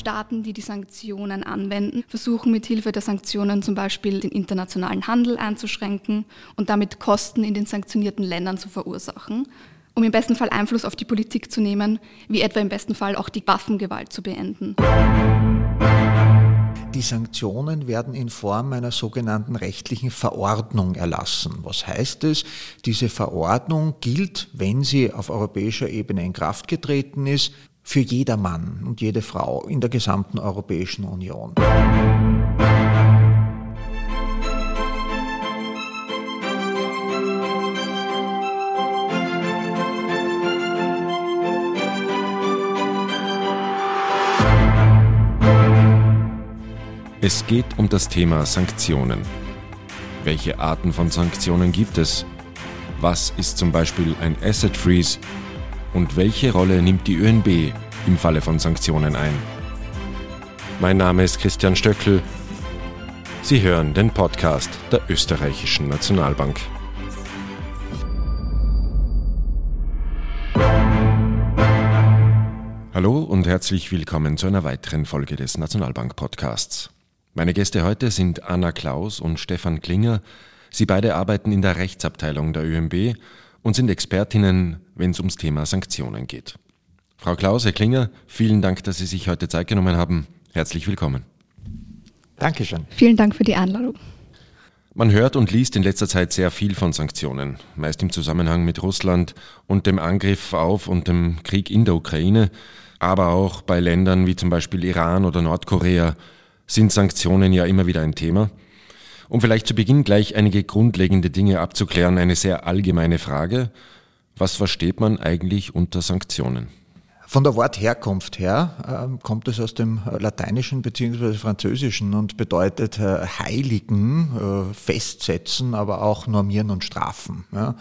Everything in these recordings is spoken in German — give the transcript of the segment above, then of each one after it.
Staaten, die die Sanktionen anwenden, versuchen mithilfe der Sanktionen zum Beispiel den internationalen Handel einzuschränken und damit Kosten in den sanktionierten Ländern zu verursachen, um im besten Fall Einfluss auf die Politik zu nehmen, wie etwa im besten Fall auch die Waffengewalt zu beenden. Die Sanktionen werden in Form einer sogenannten rechtlichen Verordnung erlassen. Was heißt es? Diese Verordnung gilt, wenn sie auf europäischer Ebene in Kraft getreten ist, für jedermann und jede Frau in der gesamten Europäischen Union. Es geht um das Thema Sanktionen. Welche Arten von Sanktionen gibt es? Was ist zum Beispiel ein Asset Freeze? Und welche Rolle nimmt die ÖNB im Falle von Sanktionen ein? Mein Name ist Christian Stöckel. Sie hören den Podcast der Österreichischen Nationalbank. Hallo und herzlich willkommen zu einer weiteren Folge des Nationalbank Podcasts. Meine Gäste heute sind Anna Klaus und Stefan Klinger. Sie beide arbeiten in der Rechtsabteilung der ÖMB und sind Expertinnen, wenn es ums Thema Sanktionen geht. Frau Klaus, Herr Klinger, vielen Dank, dass Sie sich heute Zeit genommen haben. Herzlich willkommen. Dankeschön. Vielen Dank für die Einladung. Man hört und liest in letzter Zeit sehr viel von Sanktionen, meist im Zusammenhang mit Russland und dem Angriff auf und dem Krieg in der Ukraine, aber auch bei Ländern wie zum Beispiel Iran oder Nordkorea, sind Sanktionen ja immer wieder ein Thema. Um vielleicht zu Beginn gleich einige grundlegende Dinge abzuklären, eine sehr allgemeine Frage. Was versteht man eigentlich unter Sanktionen? Von der Wortherkunft her äh, kommt es aus dem Lateinischen bzw. Französischen und bedeutet äh, heiligen, äh, festsetzen, aber auch normieren und strafen. Ja.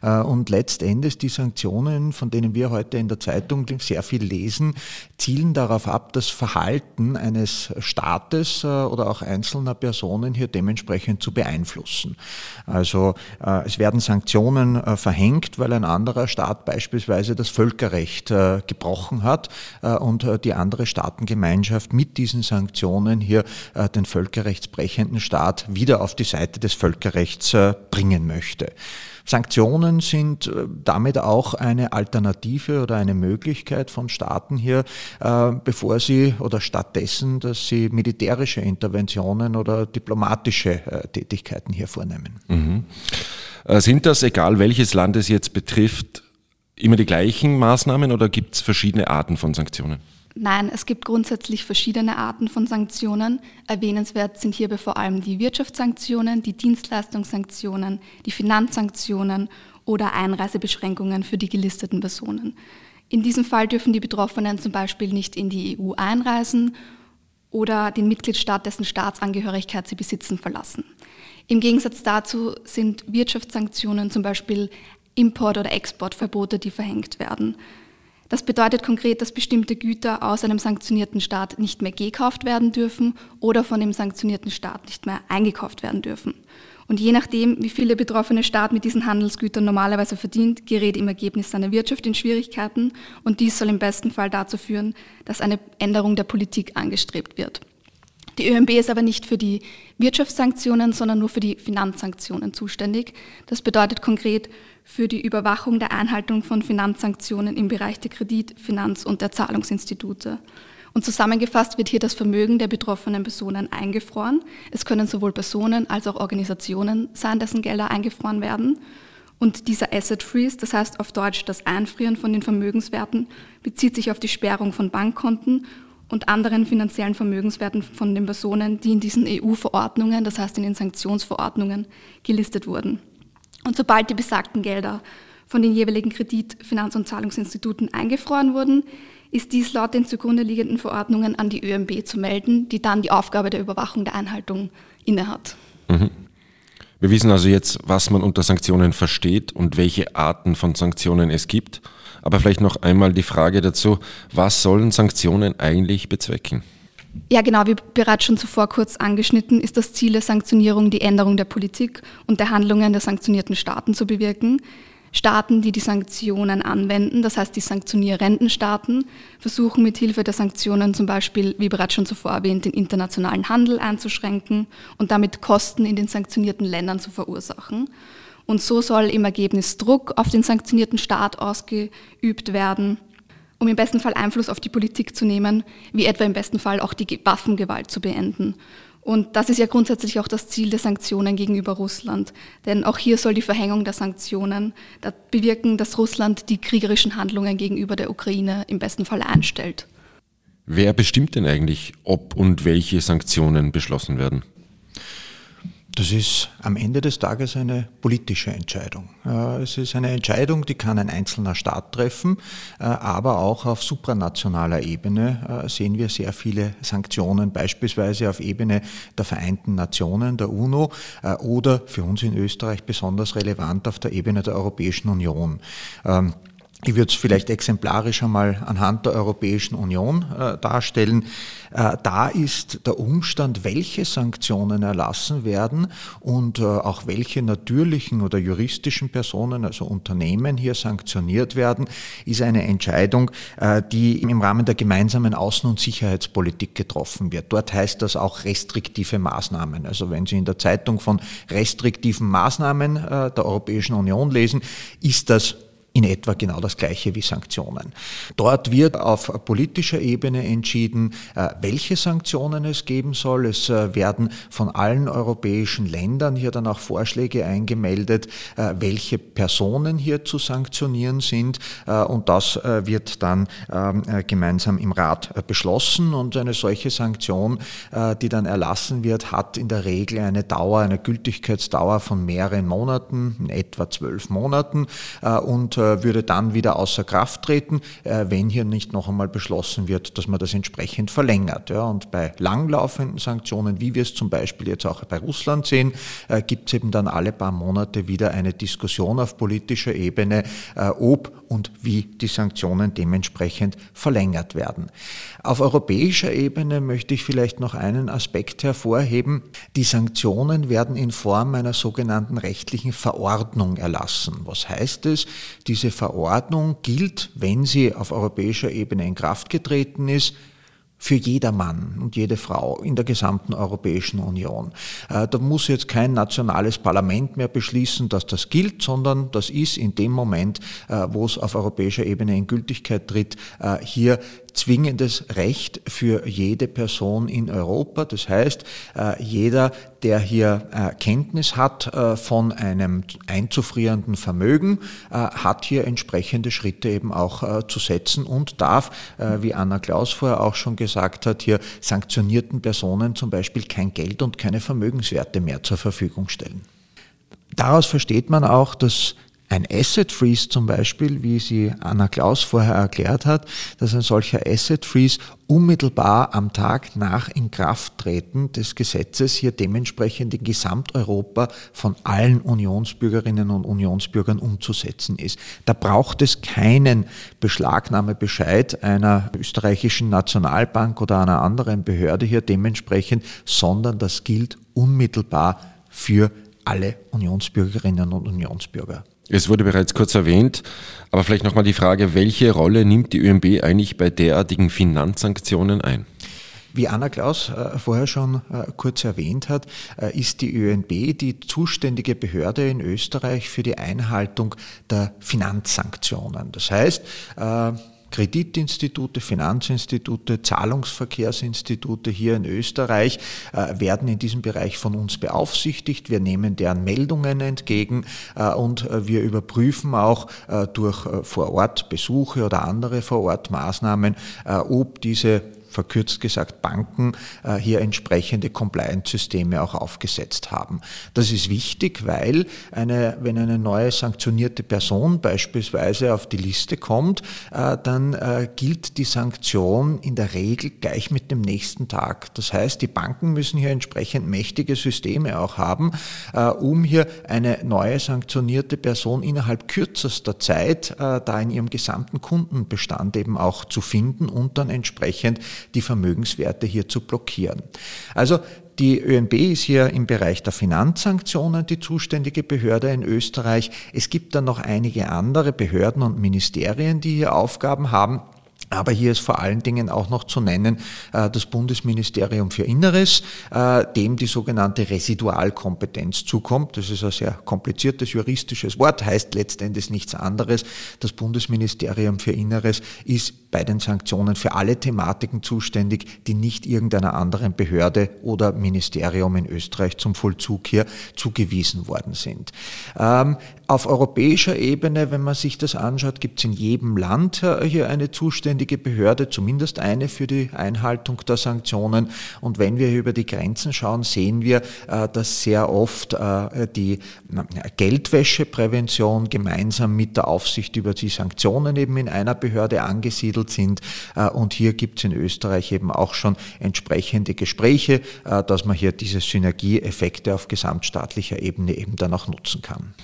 Äh, und letztendlich die Sanktionen, von denen wir heute in der Zeitung sehr viel lesen, zielen darauf ab, das Verhalten eines Staates äh, oder auch einzelner Personen hier dementsprechend zu beeinflussen. Also äh, es werden Sanktionen verhängt, weil ein anderer Staat beispielsweise das Völkerrecht gebraucht gebrochen hat äh, und äh, die andere Staatengemeinschaft mit diesen Sanktionen hier äh, den völkerrechtsbrechenden Staat wieder auf die Seite des Völkerrechts bringen möchte. Sanktionen sind damit auch eine Alternative oder eine Möglichkeit von Staaten hier, bevor sie oder stattdessen, dass sie militärische Interventionen oder diplomatische Tätigkeiten hier vornehmen. Mhm. Sind das, egal welches Land es jetzt betrifft, immer die gleichen Maßnahmen oder gibt es verschiedene Arten von Sanktionen? Nein, es gibt grundsätzlich verschiedene Arten von Sanktionen. Erwähnenswert sind hierbei vor allem die Wirtschaftssanktionen, die Dienstleistungssanktionen, die Finanzsanktionen oder Einreisebeschränkungen für die gelisteten Personen. In diesem Fall dürfen die Betroffenen zum Beispiel nicht in die EU einreisen oder den Mitgliedstaat, dessen Staatsangehörigkeit sie besitzen, verlassen. Im Gegensatz dazu sind Wirtschaftssanktionen zum Beispiel Import- oder Exportverbote, die verhängt werden. Das bedeutet konkret, dass bestimmte Güter aus einem sanktionierten Staat nicht mehr gekauft werden dürfen oder von dem sanktionierten Staat nicht mehr eingekauft werden dürfen. Und je nachdem, wie viel der betroffene Staat mit diesen Handelsgütern normalerweise verdient, gerät im Ergebnis seine Wirtschaft in Schwierigkeiten und dies soll im besten Fall dazu führen, dass eine Änderung der Politik angestrebt wird. Die ÖMB ist aber nicht für die Wirtschaftssanktionen, sondern nur für die Finanzsanktionen zuständig. Das bedeutet konkret für die Überwachung der Einhaltung von Finanzsanktionen im Bereich der Kredit-, Finanz- und der Zahlungsinstitute. Und zusammengefasst wird hier das Vermögen der betroffenen Personen eingefroren. Es können sowohl Personen als auch Organisationen sein, dessen Gelder eingefroren werden. Und dieser Asset Freeze, das heißt auf Deutsch das Einfrieren von den Vermögenswerten, bezieht sich auf die Sperrung von Bankkonten und anderen finanziellen Vermögenswerten von den Personen, die in diesen EU-Verordnungen, das heißt in den Sanktionsverordnungen, gelistet wurden. Und sobald die besagten Gelder von den jeweiligen Kredit-, Finanz- und Zahlungsinstituten eingefroren wurden, ist dies laut den zugrunde liegenden Verordnungen an die ÖMB zu melden, die dann die Aufgabe der Überwachung der Einhaltung innehat. Mhm. Wir wissen also jetzt, was man unter Sanktionen versteht und welche Arten von Sanktionen es gibt. Aber vielleicht noch einmal die Frage dazu, was sollen Sanktionen eigentlich bezwecken? Ja, genau, wie bereits schon zuvor kurz angeschnitten, ist das Ziel der Sanktionierung die Änderung der Politik und der Handlungen der sanktionierten Staaten zu bewirken. Staaten, die die Sanktionen anwenden, das heißt die sanktionierenden Staaten, versuchen mit Hilfe der Sanktionen zum Beispiel, wie bereits schon zuvor erwähnt, den internationalen Handel einzuschränken und damit Kosten in den sanktionierten Ländern zu verursachen. Und so soll im Ergebnis Druck auf den sanktionierten Staat ausgeübt werden, um im besten Fall Einfluss auf die Politik zu nehmen, wie etwa im besten Fall auch die Waffengewalt zu beenden. Und das ist ja grundsätzlich auch das Ziel der Sanktionen gegenüber Russland. Denn auch hier soll die Verhängung der Sanktionen bewirken, dass Russland die kriegerischen Handlungen gegenüber der Ukraine im besten Fall einstellt. Wer bestimmt denn eigentlich, ob und welche Sanktionen beschlossen werden? Das ist am Ende des Tages eine politische Entscheidung. Es ist eine Entscheidung, die kann ein einzelner Staat treffen, äh, aber auch auf supranationaler Ebene äh, sehen wir sehr viele Sanktionen, beispielsweise auf Ebene der Vereinten Nationen, der UNO äh, oder für uns in Österreich besonders relevant auf der Ebene der Europäischen Union. Ich würde es vielleicht exemplarisch einmal anhand der Europäischen Union äh, darstellen. Äh, da ist der Umstand, welche Sanktionen erlassen werden und äh, auch welche natürlichen oder juristischen Personen, also Unternehmen hier sanktioniert werden, ist eine Entscheidung, äh, die im Rahmen der gemeinsamen Außen- und Sicherheitspolitik getroffen wird. Dort heißt das auch restriktive Maßnahmen. Also wenn Sie in der Zeitung von restriktiven Maßnahmen äh, der Europäischen Union lesen, ist das in etwa genau das Gleiche wie Sanktionen. Dort wird auf politischer Ebene entschieden, äh, welche Sanktionen es geben soll. Es äh, werden von allen europäischen Ländern hier dann auch Vorschläge eingemeldet, äh, welche Personen hier zu sanktionieren sind. Und das wird dann ähm, gemeinsam im Rat beschlossen. Und eine solche Sanktion, die dann erlassen wird, hat in der Regel eine Dauer, eine Gültigkeitsdauer von mehreren Monaten, in etwa zwölf Monaten. Und würde dann wieder außer Kraft treten, äh, wenn hier nicht noch einmal beschlossen wird, dass man das entsprechend verlängert. Und bei langlaufenden Sanktionen, wie wir es zum Beispiel jetzt auch bei Russland sehen, äh, gibt es eben dann alle paar Monate wieder eine Diskussion auf politischer Ebene, ob und wie die Sanktionen dementsprechend verlängert werden. Auf europäischer Ebene möchte ich vielleicht noch einen Aspekt hervorheben. Die Sanktionen werden in Form einer sogenannten rechtlichen Verordnung erlassen. Was heißt es? Diese Verordnung gilt, wenn sie auf europäischer Ebene in Kraft getreten ist, für jeder Mann und jede Frau in der gesamten Europäischen Union. Äh, da muss jetzt kein nationales Parlament mehr beschließen, dass das gilt, sondern das ist in dem Moment, äh, wo es auf europäischer Ebene in Gültigkeit tritt, äh, hier zwingendes Recht für jede Person in Europa. Das heißt, äh, jeder, der hier äh, Kenntnis hat äh, von einem einzufrierenden Vermögen, hat hier entsprechende Schritte eben auch zu setzen und darf, wie Anna Klaus vorher auch schon gesagt hat, hier sanktionierten Personen zum Beispiel kein Geld und keine Vermögenswerte mehr zur Verfügung stellen. Daraus versteht man auch, dass ein Asset Freeze zum Beispiel, wie sie Anna Klaus vorher erklärt hat, dass ein solcher Asset Freeze unmittelbar am Tag nach Inkrafttreten des Gesetzes hier dementsprechend in Gesamteuropa von allen Unionsbürgerinnen und Unionsbürgern umzusetzen ist. Da braucht es keinen Beschlagnahmebescheid einer österreichischen Nationalbank oder einer anderen Behörde hier dementsprechend, sondern das gilt unmittelbar für alle Unionsbürgerinnen und Unionsbürger. Es wurde bereits kurz erwähnt, aber vielleicht nochmal die Frage, welche Rolle nimmt die ÖMB eigentlich bei derartigen Finanzsanktionen ein? Wie Anna Klaus äh, vorher schon äh, kurz erwähnt hat, äh, ist die ÖNB die zuständige Behörde in Österreich für die Einhaltung der Finanzsanktionen. Das heißt, Kreditinstitute, Finanzinstitute, Zahlungsverkehrsinstitute hier in Österreich äh, werden in diesem Bereich von uns beaufsichtigt. Wir nehmen deren Meldungen entgegen äh, und äh, wir überprüfen auch durch Vorortbesuche oder andere Vorortmaßnahmen, ob diese verkürzt gesagt Banken, äh, hier entsprechende Compliance-Systeme auch aufgesetzt haben. Das ist wichtig, weil eine, wenn eine neue sanktionierte Person beispielsweise auf die Liste kommt, äh, dann äh, gilt die Sanktion in der Regel gleich mit dem nächsten Tag. Das heißt, die Banken müssen hier entsprechend mächtige Systeme auch haben, um hier eine neue sanktionierte Person innerhalb kürzester Zeit da in ihrem gesamten Kundenbestand eben auch zu finden und dann entsprechend die Vermögenswerte hier zu blockieren. Also Die ÖNB ist hier im Bereich der Finanzsanktionen die zuständige Behörde in Österreich. Es gibt dann noch einige andere Behörden und Ministerien, die hier Aufgaben haben. Aber hier ist vor allen Dingen auch noch zu nennen äh, das Bundesministerium für Inneres, äh, dem die sogenannte Residualkompetenz zukommt. Das ist ein sehr kompliziertes juristisches Wort, heißt letztendlich nichts anderes. Das Bundesministerium für Inneres ist bei den Sanktionen für alle Thematiken zuständig, die nicht irgendeiner anderen Behörde oder Ministerium in Österreich zum Vollzug hier zugewiesen worden sind. Auf europäischer Ebene, wenn man sich das anschaut, gibt es in jedem Land äh, hier eine zuständige Behörde, zumindest eine für die Einhaltung der Sanktionen. Und wenn wir über die Grenzen schauen, sehen wir, äh, dass sehr oft äh, die Geldwäscheprävention gemeinsam mit der Aufsicht über die Sanktionen eben in einer Behörde angesiedelt sind. Und hier gibt es in Österreich eben auch schon entsprechende Gespräche, dass man hier diese Synergieeffekte auf gesamtstaatlicher Ebene eben dann auch nutzen kann.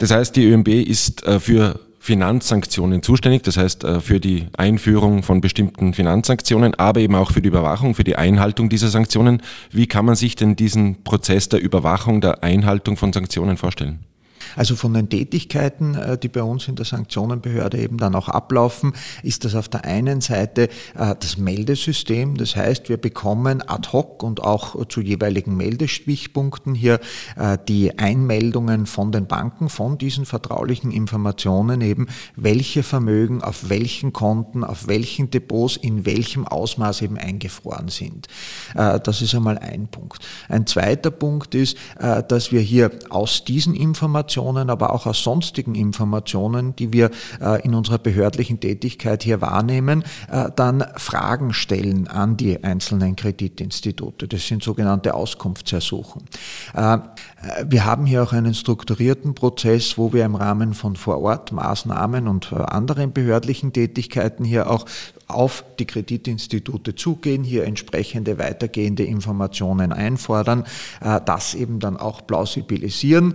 Das heißt, die ÖMB ist äh, für Finanzsanktionen zuständig, das heißt äh, für die Einführung von bestimmten Finanzsanktionen, aber eben auch für die Überwachung, für die Einhaltung dieser Sanktionen. Wie kann man sich denn diesen Prozess der Überwachung, der Einhaltung von Sanktionen vorstellen? Also von den Tätigkeiten, äh, die bei uns in der Sanktionenbehörde eben dann auch ablaufen, ist das auf der einen Seite äh, das Meldesystem. Das heißt, wir bekommen ad hoc und auch zu jeweiligen Meldeschwichpunkten hier äh, die Einmeldungen von den Banken, von diesen vertraulichen Informationen eben, welche Vermögen auf welchen Konten, auf welchen Depots, in welchem Ausmaß eben eingefroren sind. Das ist einmal ein Punkt. Ein zweiter Punkt ist, dass wir hier aus diesen Informationen Informationen, aber auch aus sonstigen Informationen, die wir äh, in unserer behördlichen Tätigkeit hier wahrnehmen, äh, dann Fragen stellen an die einzelnen Kreditinstitute. Das sind sogenannte Auskunftsersuchen. Äh, wir haben hier auch einen strukturierten Prozess, wo wir im Rahmen von Vorortmaßnahmen und anderen behördlichen Tätigkeiten hier auch auf die Kreditinstitute zugehen, hier entsprechende weitergehende Informationen einfordern, das eben dann auch plausibilisieren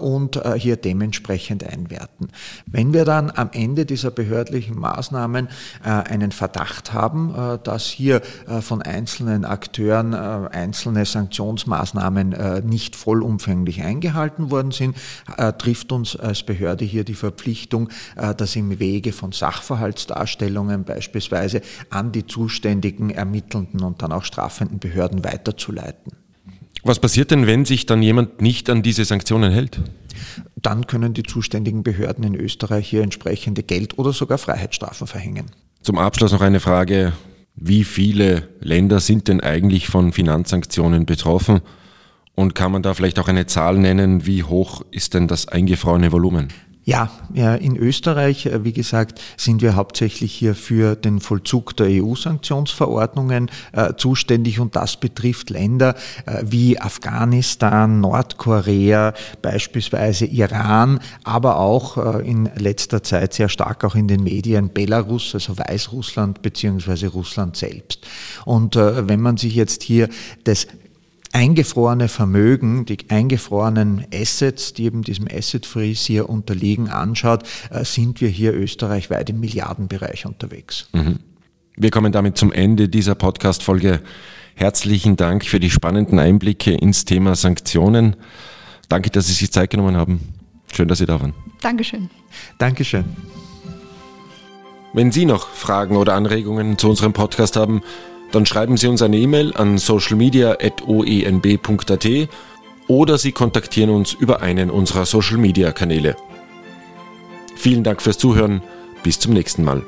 und äh, hier dementsprechend einwerten. Wenn wir dann am Ende dieser behördlichen Maßnahmen äh, einen Verdacht haben, äh, dass hier von einzelnen Akteuren einzelne Sanktionsmaßnahmen nicht vollumfänglich eingehalten worden sind, trifft uns als Behörde hier die Verpflichtung, das im Wege von Sachverhaltsdarstellungen beispielsweise an die zuständigen ermittelnden und dann auch strafenden Behörden weiterzuleiten. Was passiert denn, wenn sich dann jemand nicht an diese Sanktionen hält? Dann können die zuständigen Behörden in Österreich hier entsprechende Geld- oder sogar Freiheitsstrafen verhängen. Zum Abschluss noch eine Frage. Wie viele Länder sind denn eigentlich von Finanzsanktionen betroffen? Und kann man da vielleicht auch eine Zahl nennen, wie hoch ist denn das eingefrorene Volumen? Ja, in Österreich, äh, wie gesagt, sind wir hauptsächlich hier für den Vollzug der EU-Sanktionsverordnungen äh, zuständig und das betrifft Länder äh, wie Afghanistan, Nordkorea, beispielsweise Iran, aber auch in letzter Zeit sehr stark auch in den Medien Belarus, also Weißrussland beziehungsweise Russland selbst. Und wenn man sich jetzt hier das eingefrorene Vermögen, die eingefrorenen Assets, die eben diesem Asset Freeze hier unterliegen, anschaut, äh, sind wir hier österreichweit im Milliardenbereich unterwegs. Mhm. Wir kommen damit zum Ende dieser Podcast-Folge. Herzlichen Dank für die spannenden Einblicke ins Thema Sanktionen. Danke, dass Sie sich Zeit genommen haben. Schön, dass Sie da waren. Dankeschön. Dankeschön. Wenn Sie noch Fragen oder Anregungen zu unserem Podcast haben, dann schreiben Sie uns eine E-Mail an socialmedia.oenb.at oder Sie kontaktieren uns über einen unserer Social Media Kanäle. Vielen Dank fürs Zuhören. Bis zum nächsten Mal.